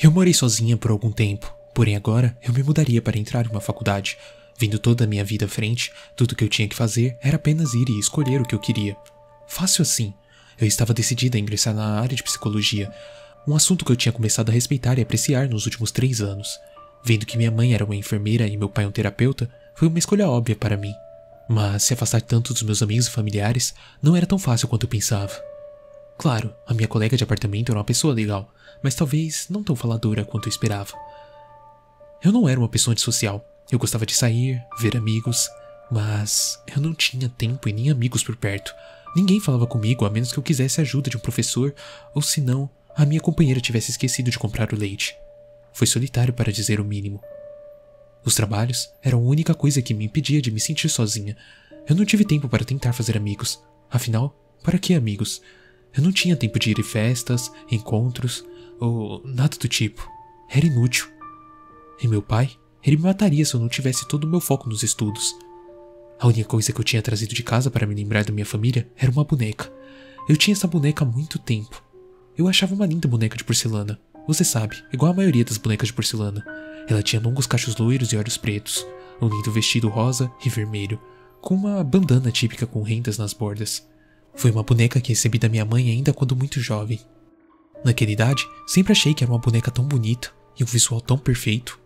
Eu morei sozinha por algum tempo, porém agora eu me mudaria para entrar em uma faculdade. Vendo toda a minha vida à frente, tudo que eu tinha que fazer era apenas ir e escolher o que eu queria. Fácil assim. Eu estava decidida a ingressar na área de psicologia, um assunto que eu tinha começado a respeitar e apreciar nos últimos três anos. Vendo que minha mãe era uma enfermeira e meu pai um terapeuta, foi uma escolha óbvia para mim. Mas se afastar tanto dos meus amigos e familiares não era tão fácil quanto eu pensava. Claro, a minha colega de apartamento era uma pessoa legal, mas talvez não tão faladora quanto eu esperava. Eu não era uma pessoa antissocial. Eu gostava de sair, ver amigos, mas eu não tinha tempo e nem amigos por perto. Ninguém falava comigo a menos que eu quisesse a ajuda de um professor, ou se não, a minha companheira tivesse esquecido de comprar o leite. Foi solitário para dizer o mínimo. Os trabalhos eram a única coisa que me impedia de me sentir sozinha. Eu não tive tempo para tentar fazer amigos. Afinal, para que amigos? Eu não tinha tempo de ir em festas, encontros ou nada do tipo. Era inútil. E meu pai, ele me mataria se eu não tivesse todo o meu foco nos estudos. A única coisa que eu tinha trazido de casa para me lembrar da minha família era uma boneca. Eu tinha essa boneca há muito tempo. Eu achava uma linda boneca de porcelana. Você sabe, igual a maioria das bonecas de porcelana. Ela tinha longos cachos loiros e olhos pretos, um lindo vestido rosa e vermelho, com uma bandana típica com rendas nas bordas. Foi uma boneca que recebi da minha mãe ainda quando muito jovem. Naquela idade, sempre achei que era uma boneca tão bonita e um visual tão perfeito.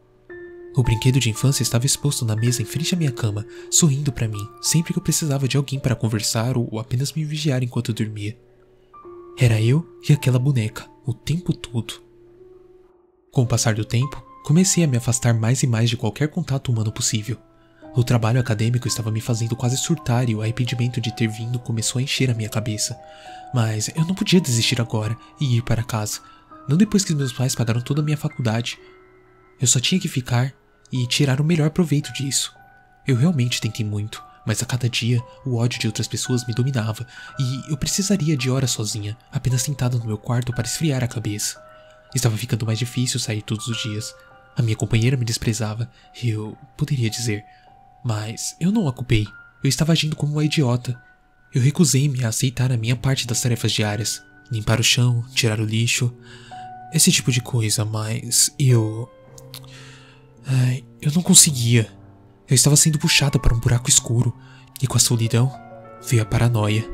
O brinquedo de infância estava exposto na mesa em frente à minha cama, sorrindo para mim sempre que eu precisava de alguém para conversar ou apenas me vigiar enquanto eu dormia. Era eu e aquela boneca, o tempo todo. Com o passar do tempo, comecei a me afastar mais e mais de qualquer contato humano possível. O trabalho acadêmico estava me fazendo quase surtar e o arrependimento de ter vindo começou a encher a minha cabeça. Mas eu não podia desistir agora e ir para casa. Não depois que meus pais pagaram toda a minha faculdade. Eu só tinha que ficar e tirar o melhor proveito disso. Eu realmente tentei muito, mas a cada dia o ódio de outras pessoas me dominava e eu precisaria de horas sozinha, apenas sentada no meu quarto para esfriar a cabeça. Estava ficando mais difícil sair todos os dias. A minha companheira me desprezava, eu poderia dizer, mas eu não a culpei. Eu estava agindo como uma idiota. Eu recusei-me a aceitar a minha parte das tarefas diárias. Limpar o chão, tirar o lixo. Esse tipo de coisa, mas eu. Ai, eu não conseguia. Eu estava sendo puxada para um buraco escuro. E com a solidão veio a paranoia.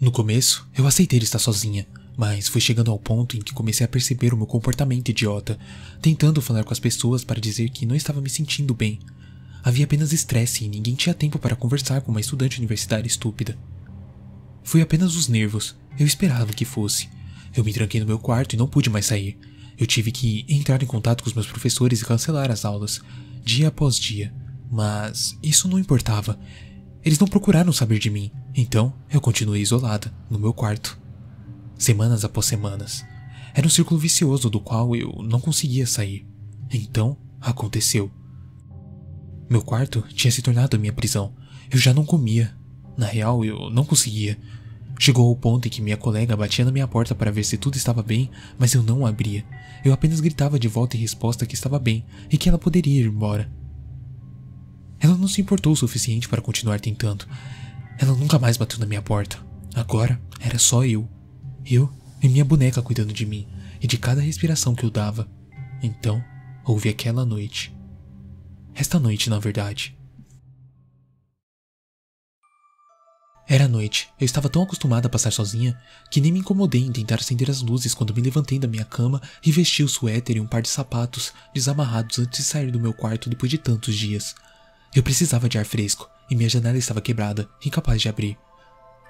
No começo, eu aceitei estar sozinha, mas foi chegando ao ponto em que comecei a perceber o meu comportamento idiota, tentando falar com as pessoas para dizer que não estava me sentindo bem. Havia apenas estresse e ninguém tinha tempo para conversar com uma estudante universitária estúpida. Foi apenas os nervos, eu esperava que fosse. Eu me tranquei no meu quarto e não pude mais sair. Eu tive que entrar em contato com os meus professores e cancelar as aulas, dia após dia. Mas isso não importava. Eles não procuraram saber de mim, então eu continuei isolada, no meu quarto. Semanas após semanas. Era um círculo vicioso do qual eu não conseguia sair. Então, aconteceu. Meu quarto tinha se tornado minha prisão. Eu já não comia. Na real, eu não conseguia. Chegou ao ponto em que minha colega batia na minha porta para ver se tudo estava bem, mas eu não abria. Eu apenas gritava de volta em resposta que estava bem e que ela poderia ir embora. Ela não se importou o suficiente para continuar tentando. Ela nunca mais bateu na minha porta. Agora era só eu. Eu e minha boneca cuidando de mim e de cada respiração que eu dava. Então, houve aquela noite. Esta noite, na verdade. Era noite. Eu estava tão acostumada a passar sozinha que nem me incomodei em tentar acender as luzes quando me levantei da minha cama e vesti o suéter e um par de sapatos desamarrados antes de sair do meu quarto depois de tantos dias. Eu precisava de ar fresco e minha janela estava quebrada, incapaz de abrir.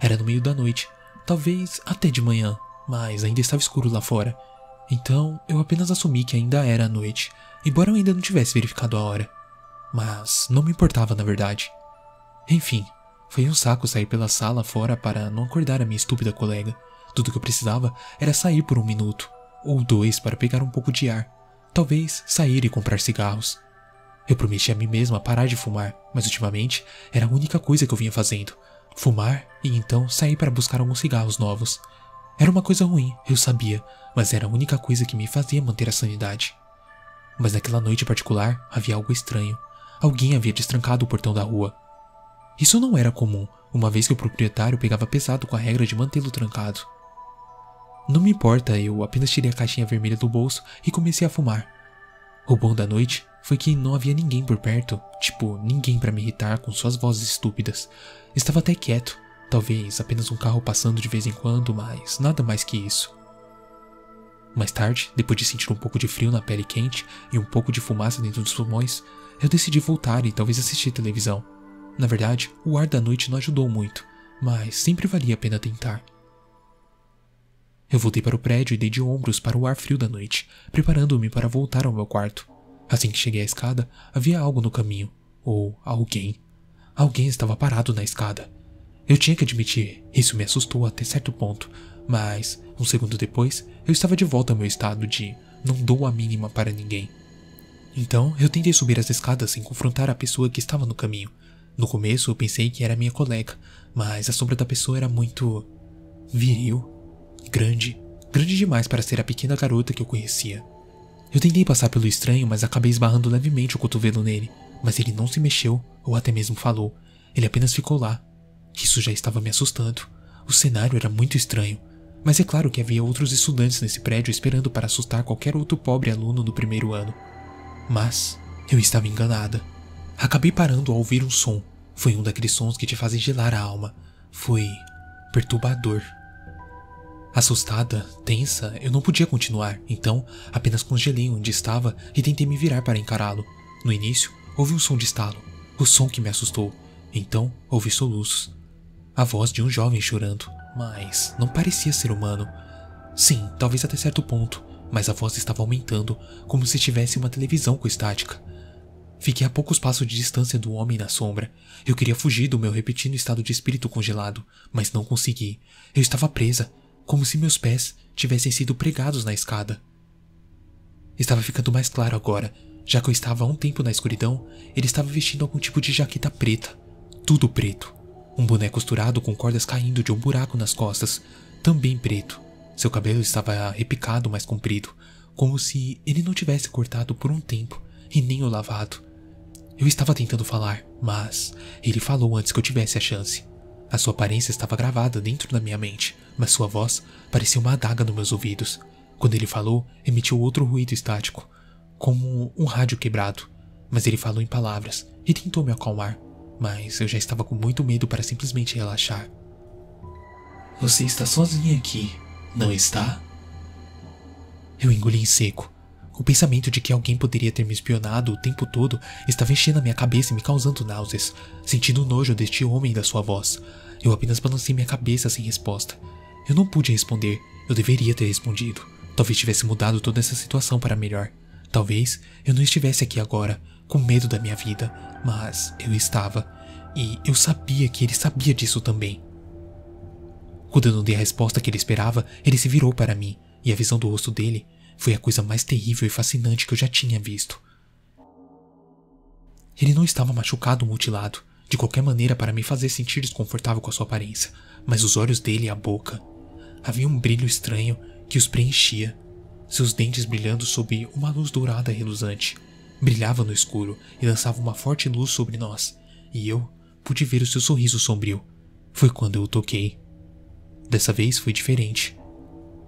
Era no meio da noite, talvez até de manhã, mas ainda estava escuro lá fora. Então eu apenas assumi que ainda era noite, embora eu ainda não tivesse verificado a hora. Mas não me importava na verdade. Enfim, foi um saco sair pela sala fora para não acordar a minha estúpida colega. Tudo que eu precisava era sair por um minuto, ou dois para pegar um pouco de ar. Talvez sair e comprar cigarros. Eu prometi a mim mesma parar de fumar, mas ultimamente era a única coisa que eu vinha fazendo. Fumar e então sair para buscar alguns cigarros novos. Era uma coisa ruim, eu sabia, mas era a única coisa que me fazia manter a sanidade. Mas naquela noite particular havia algo estranho. Alguém havia destrancado o portão da rua. Isso não era comum, uma vez que o proprietário pegava pesado com a regra de mantê-lo trancado. Não me importa, eu apenas tirei a caixinha vermelha do bolso e comecei a fumar. O bom da noite foi que não havia ninguém por perto, tipo, ninguém para me irritar com suas vozes estúpidas. Estava até quieto, talvez apenas um carro passando de vez em quando, mas nada mais que isso. Mais tarde, depois de sentir um pouco de frio na pele quente e um pouco de fumaça dentro dos pulmões, eu decidi voltar e talvez assistir televisão. Na verdade, o ar da noite não ajudou muito, mas sempre valia a pena tentar. Eu voltei para o prédio e dei de ombros para o ar frio da noite, preparando-me para voltar ao meu quarto. Assim que cheguei à escada, havia algo no caminho. Ou alguém. Alguém estava parado na escada. Eu tinha que admitir, isso me assustou até certo ponto, mas, um segundo depois, eu estava de volta ao meu estado de não dou a mínima para ninguém. Então, eu tentei subir as escadas sem confrontar a pessoa que estava no caminho. No começo, eu pensei que era minha colega, mas a sombra da pessoa era muito. viril. Grande, grande demais para ser a pequena garota que eu conhecia. Eu tentei passar pelo estranho, mas acabei esbarrando levemente o cotovelo nele, mas ele não se mexeu ou até mesmo falou. Ele apenas ficou lá. Isso já estava me assustando. O cenário era muito estranho, mas é claro que havia outros estudantes nesse prédio esperando para assustar qualquer outro pobre aluno do primeiro ano. Mas eu estava enganada. Acabei parando ao ouvir um som. Foi um daqueles sons que te fazem gelar a alma. Foi perturbador. Assustada, tensa, eu não podia continuar, então apenas congelei onde estava e tentei me virar para encará-lo. No início, houve um som de estalo, o som que me assustou. Então, ouvi soluços. A voz de um jovem chorando, mas não parecia ser humano. Sim, talvez até certo ponto, mas a voz estava aumentando, como se tivesse uma televisão com estática. Fiquei a poucos passos de distância do homem na sombra. Eu queria fugir do meu repetindo estado de espírito congelado, mas não consegui. Eu estava presa, como se meus pés tivessem sido pregados na escada. Estava ficando mais claro agora, já que eu estava há um tempo na escuridão, ele estava vestindo algum tipo de jaqueta preta, tudo preto. Um boné costurado com cordas caindo de um buraco nas costas, também preto. Seu cabelo estava repicado mais comprido, como se ele não tivesse cortado por um tempo e nem o lavado. Eu estava tentando falar, mas ele falou antes que eu tivesse a chance. A sua aparência estava gravada dentro da minha mente, mas sua voz parecia uma adaga nos meus ouvidos. Quando ele falou, emitiu outro ruído estático, como um rádio quebrado. Mas ele falou em palavras e tentou me acalmar, mas eu já estava com muito medo para simplesmente relaxar. Você está sozinha aqui, não está? Eu engoli em seco. O pensamento de que alguém poderia ter me espionado o tempo todo estava enchendo a minha cabeça e me causando náuseas, sentindo nojo deste homem e da sua voz. Eu apenas balancei minha cabeça sem resposta. Eu não pude responder, eu deveria ter respondido. Talvez tivesse mudado toda essa situação para melhor. Talvez eu não estivesse aqui agora, com medo da minha vida, mas eu estava. E eu sabia que ele sabia disso também. Quando eu não dei a resposta que ele esperava, ele se virou para mim, e a visão do rosto dele foi a coisa mais terrível e fascinante que eu já tinha visto. Ele não estava machucado ou mutilado, de qualquer maneira para me fazer sentir desconfortável com a sua aparência, mas os olhos dele e a boca. Havia um brilho estranho que os preenchia, seus dentes brilhando sob uma luz dourada reluzante. Brilhava no escuro e lançava uma forte luz sobre nós, e eu pude ver o seu sorriso sombrio. Foi quando eu o toquei. Dessa vez foi diferente.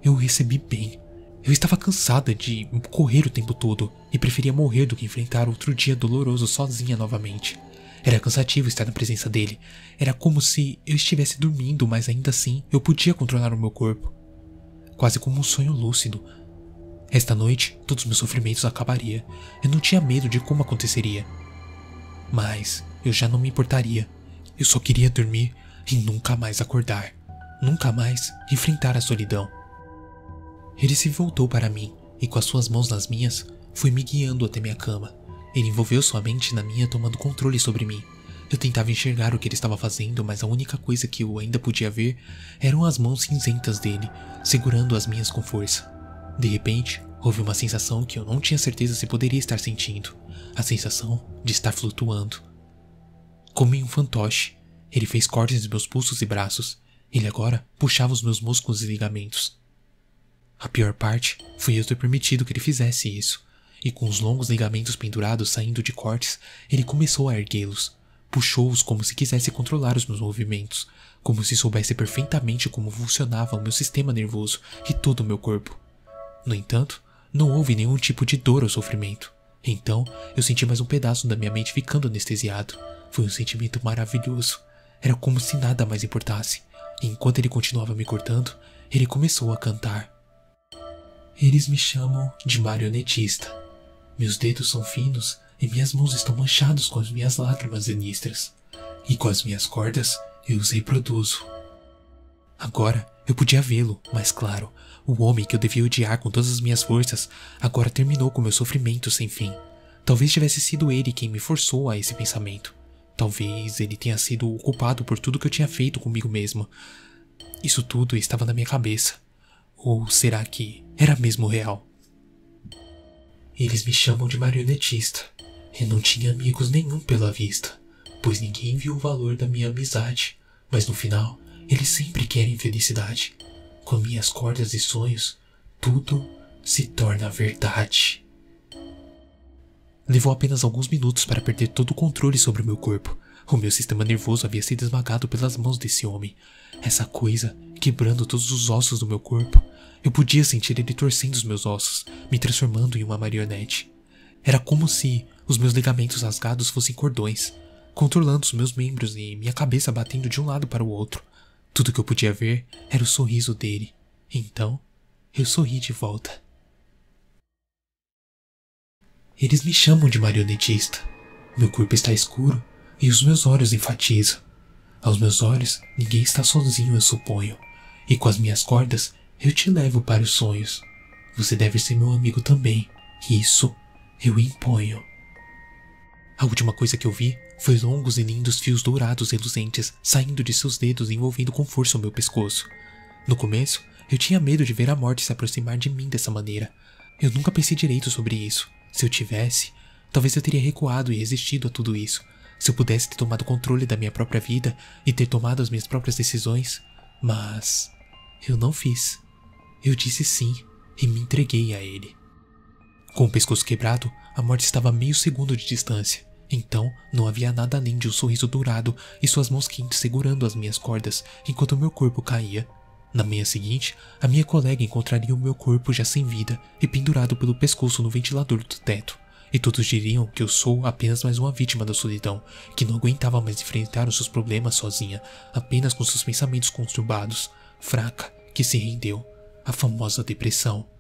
Eu o recebi bem, eu estava cansada de correr o tempo todo e preferia morrer do que enfrentar outro dia doloroso sozinha novamente. Era cansativo estar na presença dele. Era como se eu estivesse dormindo, mas ainda assim eu podia controlar o meu corpo. Quase como um sonho lúcido. Esta noite, todos os meus sofrimentos acabariam. Eu não tinha medo de como aconteceria. Mas eu já não me importaria. Eu só queria dormir e nunca mais acordar. Nunca mais enfrentar a solidão. Ele se voltou para mim e, com as suas mãos nas minhas, foi me guiando até minha cama. Ele envolveu sua mente na minha, tomando controle sobre mim. Eu tentava enxergar o que ele estava fazendo, mas a única coisa que eu ainda podia ver eram as mãos cinzentas dele, segurando as minhas com força. De repente, houve uma sensação que eu não tinha certeza se poderia estar sentindo: a sensação de estar flutuando. Como um fantoche, ele fez cortes nos meus pulsos e braços. Ele agora puxava os meus músculos e ligamentos. A pior parte foi eu ter permitido que ele fizesse isso, e com os longos ligamentos pendurados saindo de cortes, ele começou a erguê-los. puxou-os como se quisesse controlar os meus movimentos, como se soubesse perfeitamente como funcionava o meu sistema nervoso e todo o meu corpo. No entanto, não houve nenhum tipo de dor ou sofrimento. Então, eu senti mais um pedaço da minha mente ficando anestesiado. Foi um sentimento maravilhoso. Era como se nada mais importasse. E enquanto ele continuava me cortando, ele começou a cantar. Eles me chamam de marionetista. Meus dedos são finos e minhas mãos estão manchadas com as minhas lágrimas sinistras. E com as minhas cordas eu os reproduzo. Agora eu podia vê-lo, mas claro, o homem que eu devia odiar com todas as minhas forças agora terminou com meu sofrimento sem fim. Talvez tivesse sido ele quem me forçou a esse pensamento. Talvez ele tenha sido o culpado por tudo que eu tinha feito comigo mesmo. Isso tudo estava na minha cabeça. Ou será que era mesmo real? Eles me chamam de marionetista. Eu não tinha amigos nenhum pela vista, pois ninguém viu o valor da minha amizade. Mas no final, eles sempre querem felicidade. Com minhas cordas e sonhos, tudo se torna verdade. Levou apenas alguns minutos para perder todo o controle sobre o meu corpo. O meu sistema nervoso havia sido esmagado pelas mãos desse homem. Essa coisa quebrando todos os ossos do meu corpo. Eu podia sentir ele torcendo os meus ossos, me transformando em uma marionete. Era como se os meus ligamentos rasgados fossem cordões, controlando os meus membros e minha cabeça batendo de um lado para o outro. Tudo que eu podia ver era o sorriso dele. Então, eu sorri de volta. Eles me chamam de marionetista. Meu corpo está escuro e os meus olhos enfatizam. Aos meus olhos, ninguém está sozinho, eu suponho. E com as minhas cordas, eu te levo para os sonhos. Você deve ser meu amigo também. Isso eu imponho. A última coisa que eu vi foi longos e lindos fios dourados reluzentes saindo de seus dedos e envolvendo com força o meu pescoço. No começo, eu tinha medo de ver a morte se aproximar de mim dessa maneira. Eu nunca pensei direito sobre isso. Se eu tivesse, talvez eu teria recuado e resistido a tudo isso. Se eu pudesse ter tomado controle da minha própria vida e ter tomado as minhas próprias decisões. Mas eu não fiz. Eu disse sim e me entreguei a ele. Com o pescoço quebrado, a morte estava a meio segundo de distância. Então, não havia nada além de um sorriso dourado e suas mãos quentes segurando as minhas cordas enquanto meu corpo caía. Na manhã seguinte, a minha colega encontraria o meu corpo já sem vida e pendurado pelo pescoço no ventilador do teto. E todos diriam que eu sou apenas mais uma vítima da solidão, que não aguentava mais enfrentar os seus problemas sozinha, apenas com seus pensamentos conturbados, fraca, que se rendeu, a famosa depressão.